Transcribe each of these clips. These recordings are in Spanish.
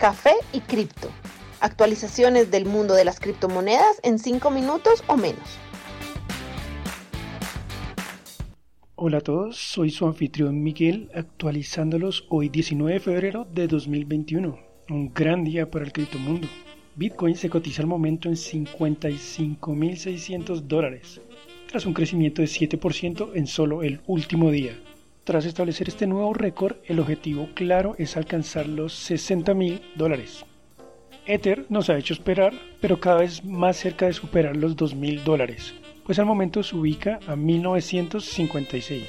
café y cripto. Actualizaciones del mundo de las criptomonedas en 5 minutos o menos. Hola a todos, soy su anfitrión Miguel, actualizándolos hoy 19 de febrero de 2021. Un gran día para el criptomundo. Bitcoin se cotiza al momento en 55.600 dólares, tras un crecimiento de 7% en solo el último día. Tras establecer este nuevo récord, el objetivo claro es alcanzar los 60 mil dólares. Ether nos ha hecho esperar, pero cada vez más cerca de superar los 2 mil dólares, pues al momento se ubica a 1956.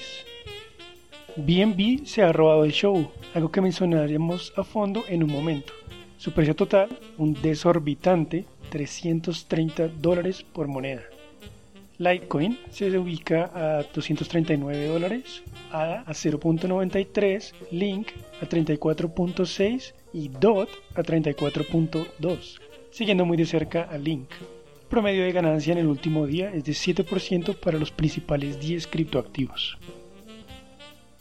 BNB se ha robado el show, algo que mencionaremos a fondo en un momento. Su precio total, un desorbitante 330 dólares por moneda. Litecoin se ubica a 239 dólares, ADA a 0.93, Link a 34.6 y DOT a 34.2, siguiendo muy de cerca a Link. El promedio de ganancia en el último día es de 7% para los principales 10 criptoactivos.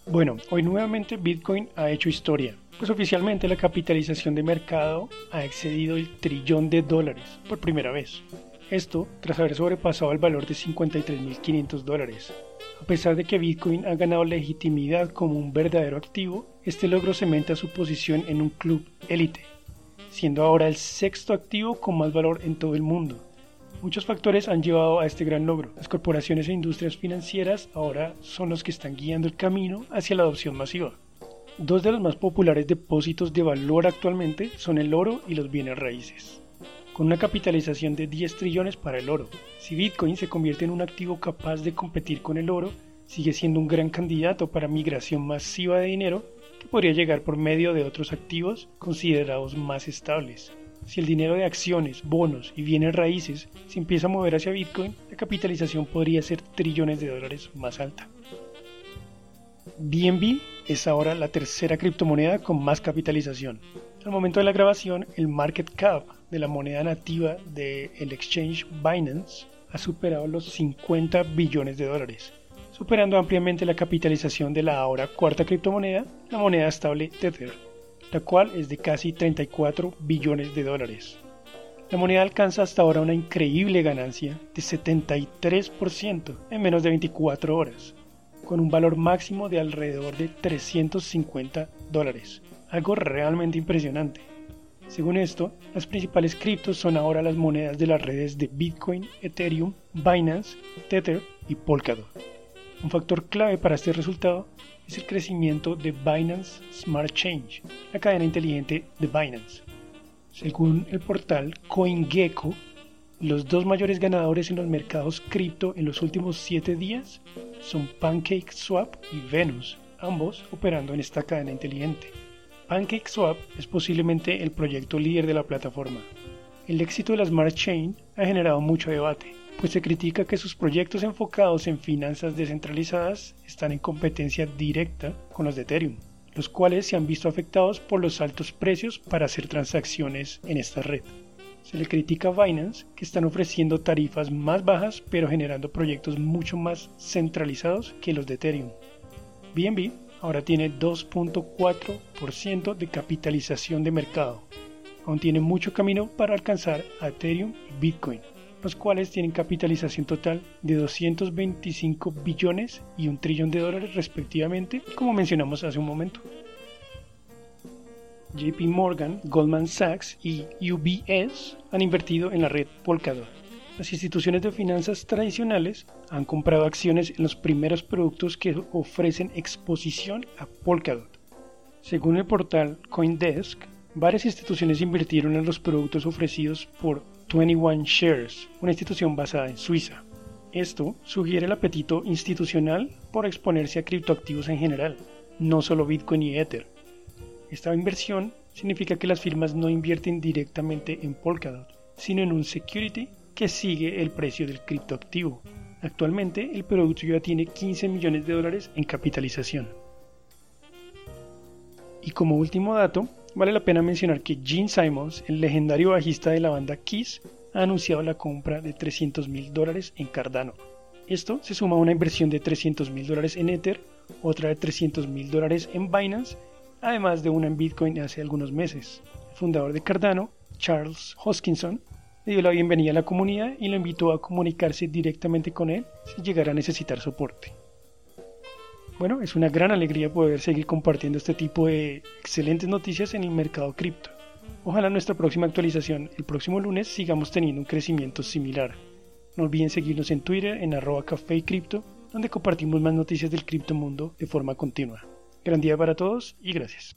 Bueno, hoy nuevamente Bitcoin ha hecho historia, pues oficialmente la capitalización de mercado ha excedido el trillón de dólares por primera vez. Esto tras haber sobrepasado el valor de 53.500 dólares. A pesar de que Bitcoin ha ganado legitimidad como un verdadero activo, este logro cementa su posición en un club élite, siendo ahora el sexto activo con más valor en todo el mundo. Muchos factores han llevado a este gran logro. Las corporaciones e industrias financieras ahora son los que están guiando el camino hacia la adopción masiva. Dos de los más populares depósitos de valor actualmente son el oro y los bienes raíces con una capitalización de 10 trillones para el oro. Si Bitcoin se convierte en un activo capaz de competir con el oro, sigue siendo un gran candidato para migración masiva de dinero que podría llegar por medio de otros activos considerados más estables. Si el dinero de acciones, bonos y bienes raíces se empieza a mover hacia Bitcoin, la capitalización podría ser trillones de dólares más alta. BNB es ahora la tercera criptomoneda con más capitalización. Al momento de la grabación, el market cap de la moneda nativa del exchange Binance ha superado los 50 billones de dólares, superando ampliamente la capitalización de la ahora cuarta criptomoneda, la moneda estable Tether, la cual es de casi 34 billones de dólares. La moneda alcanza hasta ahora una increíble ganancia de 73% en menos de 24 horas, con un valor máximo de alrededor de 350 dólares, algo realmente impresionante. Según esto, las principales criptos son ahora las monedas de las redes de Bitcoin, Ethereum, Binance, Tether y Polkadot. Un factor clave para este resultado es el crecimiento de Binance Smart Change, la cadena inteligente de Binance. Según el portal CoinGecko, los dos mayores ganadores en los mercados cripto en los últimos 7 días son PancakeSwap y Venus, ambos operando en esta cadena inteligente. PancakeSwap es posiblemente el proyecto líder de la plataforma. El éxito de la Smart Chain ha generado mucho debate, pues se critica que sus proyectos enfocados en finanzas descentralizadas están en competencia directa con los de Ethereum, los cuales se han visto afectados por los altos precios para hacer transacciones en esta red. Se le critica a Binance que están ofreciendo tarifas más bajas pero generando proyectos mucho más centralizados que los de Ethereum. BNB ahora tiene 2.4% de capitalización de mercado. Aún tiene mucho camino para alcanzar a Ethereum y Bitcoin, los cuales tienen capitalización total de 225 billones y un trillón de dólares respectivamente, como mencionamos hace un momento. JP Morgan, Goldman Sachs y UBS han invertido en la red Polkadot las instituciones de finanzas tradicionales han comprado acciones en los primeros productos que ofrecen exposición a Polkadot. Según el portal Coindesk, varias instituciones invirtieron en los productos ofrecidos por 21 Shares, una institución basada en Suiza. Esto sugiere el apetito institucional por exponerse a criptoactivos en general, no solo Bitcoin y Ether. Esta inversión significa que las firmas no invierten directamente en Polkadot, sino en un security que sigue el precio del criptoactivo. Actualmente el producto ya tiene 15 millones de dólares en capitalización. Y como último dato, vale la pena mencionar que Gene Simons, el legendario bajista de la banda Kiss, ha anunciado la compra de 300 mil dólares en Cardano. Esto se suma a una inversión de 300 mil dólares en Ether, otra de 300 mil dólares en Binance, además de una en Bitcoin hace algunos meses fundador de Cardano, Charles Hoskinson, le dio la bienvenida a la comunidad y lo invitó a comunicarse directamente con él si llegara a necesitar soporte. Bueno, es una gran alegría poder seguir compartiendo este tipo de excelentes noticias en el mercado cripto. Ojalá nuestra próxima actualización, el próximo lunes, sigamos teniendo un crecimiento similar. No olviden seguirnos en Twitter en arroba café cripto, donde compartimos más noticias del criptomundo de forma continua. Gran día para todos y gracias.